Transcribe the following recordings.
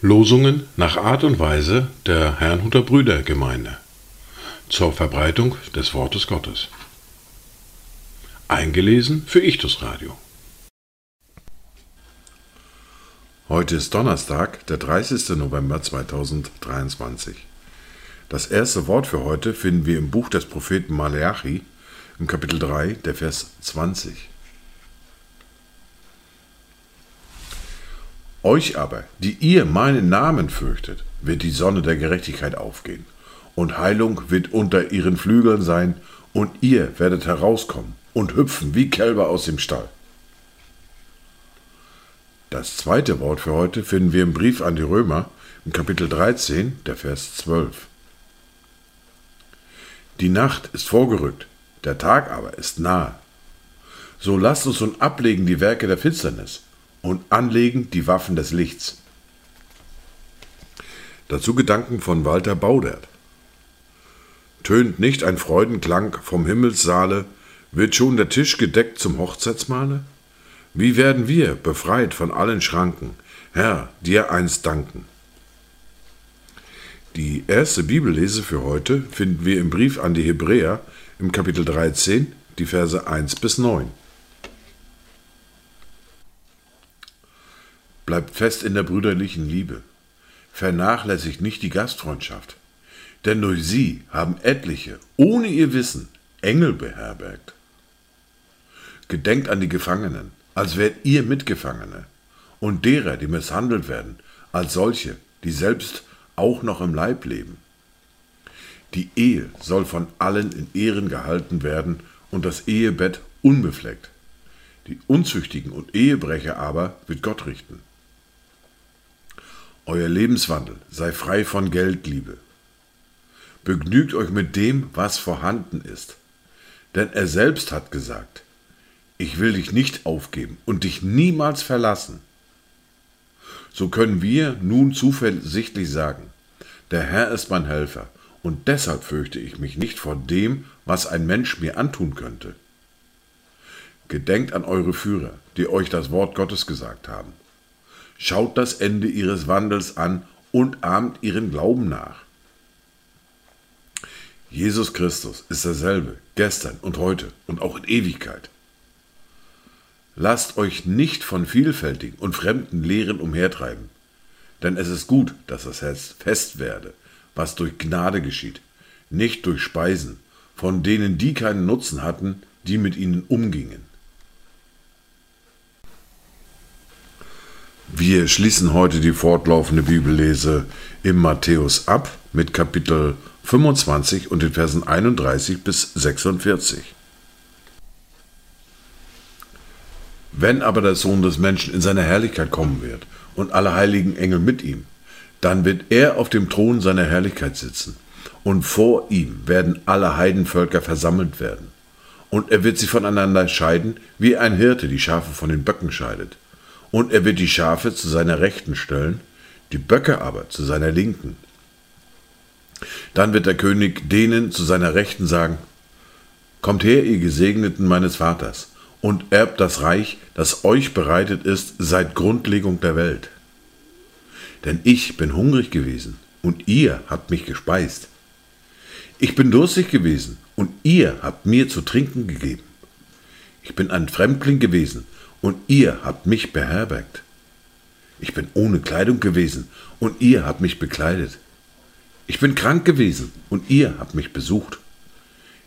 Losungen nach Art und Weise der Herrnhuter Brüdergemeinde zur Verbreitung des Wortes Gottes. Eingelesen für Ichtus Radio. Heute ist Donnerstag, der 30. November 2023. Das erste Wort für heute finden wir im Buch des Propheten Maleachi im Kapitel 3, der Vers 20. Euch aber, die ihr meinen Namen fürchtet, wird die Sonne der Gerechtigkeit aufgehen, und Heilung wird unter ihren Flügeln sein, und ihr werdet herauskommen und hüpfen wie Kälber aus dem Stall. Das zweite Wort für heute finden wir im Brief an die Römer im Kapitel 13, der Vers 12. Die Nacht ist vorgerückt, der Tag aber ist nahe. So lasst uns nun ablegen die Werke der Finsternis und anlegen die Waffen des Lichts. Dazu Gedanken von Walter Baudert. Tönt nicht ein Freudenklang vom Himmelssaale, wird schon der Tisch gedeckt zum Hochzeitsmahle? Wie werden wir befreit von allen Schranken, Herr, dir einst danken? Die erste Bibellese für heute finden wir im Brief an die Hebräer im Kapitel 13, die Verse 1 bis 9. Bleibt fest in der brüderlichen Liebe. Vernachlässigt nicht die Gastfreundschaft. Denn durch sie haben etliche, ohne ihr Wissen, Engel beherbergt. Gedenkt an die Gefangenen, als wärt ihr Mitgefangene, und derer, die misshandelt werden, als solche, die selbst auch noch im Leib leben. Die Ehe soll von allen in Ehren gehalten werden und das Ehebett unbefleckt. Die Unzüchtigen und Ehebrecher aber wird Gott richten. Euer Lebenswandel sei frei von Geldliebe. Begnügt euch mit dem, was vorhanden ist. Denn er selbst hat gesagt, ich will dich nicht aufgeben und dich niemals verlassen. So können wir nun zuversichtlich sagen, der Herr ist mein Helfer, und deshalb fürchte ich mich nicht vor dem, was ein Mensch mir antun könnte. Gedenkt an eure Führer, die euch das Wort Gottes gesagt haben. Schaut das Ende ihres Wandels an und ahmt ihren Glauben nach. Jesus Christus ist derselbe, gestern und heute und auch in Ewigkeit. Lasst euch nicht von vielfältigen und fremden Lehren umhertreiben, denn es ist gut, dass das Herz fest werde, was durch Gnade geschieht, nicht durch Speisen, von denen die keinen Nutzen hatten, die mit ihnen umgingen. Wir schließen heute die fortlaufende Bibellese im Matthäus ab mit Kapitel 25 und den Versen 31 bis 46. Wenn aber der Sohn des Menschen in seiner Herrlichkeit kommen wird und alle heiligen Engel mit ihm, dann wird er auf dem Thron seiner Herrlichkeit sitzen, und vor ihm werden alle Heidenvölker versammelt werden. Und er wird sie voneinander scheiden, wie ein Hirte die Schafe von den Böcken scheidet. Und er wird die Schafe zu seiner Rechten stellen, die Böcke aber zu seiner Linken. Dann wird der König denen zu seiner Rechten sagen, Kommt her, ihr Gesegneten meines Vaters, und erbt das Reich, das euch bereitet ist seit Grundlegung der Welt. Denn ich bin hungrig gewesen, und ihr habt mich gespeist. Ich bin durstig gewesen, und ihr habt mir zu trinken gegeben. Ich bin ein Fremdling gewesen, und ihr habt mich beherbergt. Ich bin ohne Kleidung gewesen, und ihr habt mich bekleidet. Ich bin krank gewesen, und ihr habt mich besucht.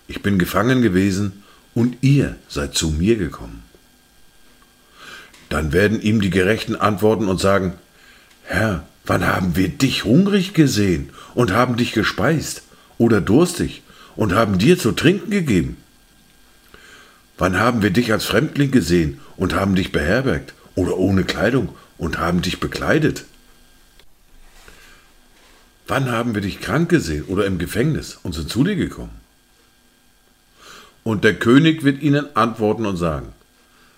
Ich bin gefangen gewesen, und ihr seid zu mir gekommen. Dann werden ihm die Gerechten antworten und sagen, Herr, wann haben wir dich hungrig gesehen und haben dich gespeist oder durstig und haben dir zu trinken gegeben? Wann haben wir dich als Fremdling gesehen und haben dich beherbergt oder ohne Kleidung und haben dich bekleidet? Wann haben wir dich krank gesehen oder im Gefängnis und sind zu dir gekommen? Und der König wird ihnen antworten und sagen,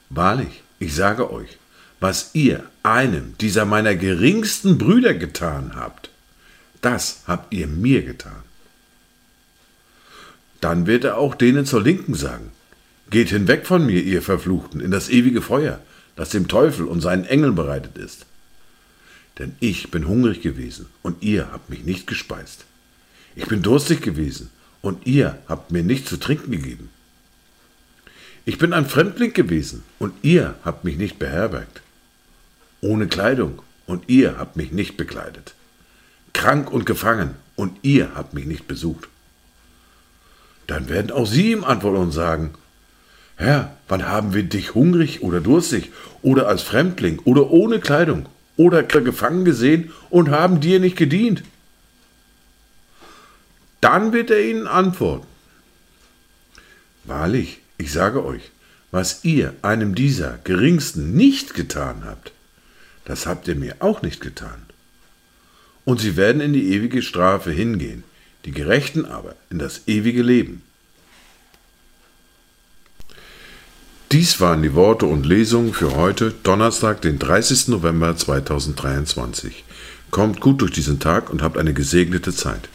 Wahrlich, ich sage euch, was ihr einem dieser meiner geringsten Brüder getan habt, das habt ihr mir getan. Dann wird er auch denen zur Linken sagen, Geht hinweg von mir, ihr Verfluchten, in das ewige Feuer, das dem Teufel und seinen Engeln bereitet ist. Denn ich bin hungrig gewesen, und ihr habt mich nicht gespeist. Ich bin durstig gewesen, und ihr habt mir nicht zu trinken gegeben. Ich bin ein Fremdling gewesen, und ihr habt mich nicht beherbergt. Ohne Kleidung, und ihr habt mich nicht bekleidet. Krank und gefangen, und ihr habt mich nicht besucht. Dann werden auch sie ihm antworten und sagen, Herr, wann haben wir dich hungrig oder durstig oder als Fremdling oder ohne Kleidung oder gefangen gesehen und haben dir nicht gedient? Dann wird er ihnen antworten. Wahrlich, ich sage euch, was ihr einem dieser geringsten nicht getan habt, das habt ihr mir auch nicht getan. Und sie werden in die ewige Strafe hingehen, die Gerechten aber in das ewige Leben. Dies waren die Worte und Lesungen für heute, Donnerstag, den 30. November 2023. Kommt gut durch diesen Tag und habt eine gesegnete Zeit.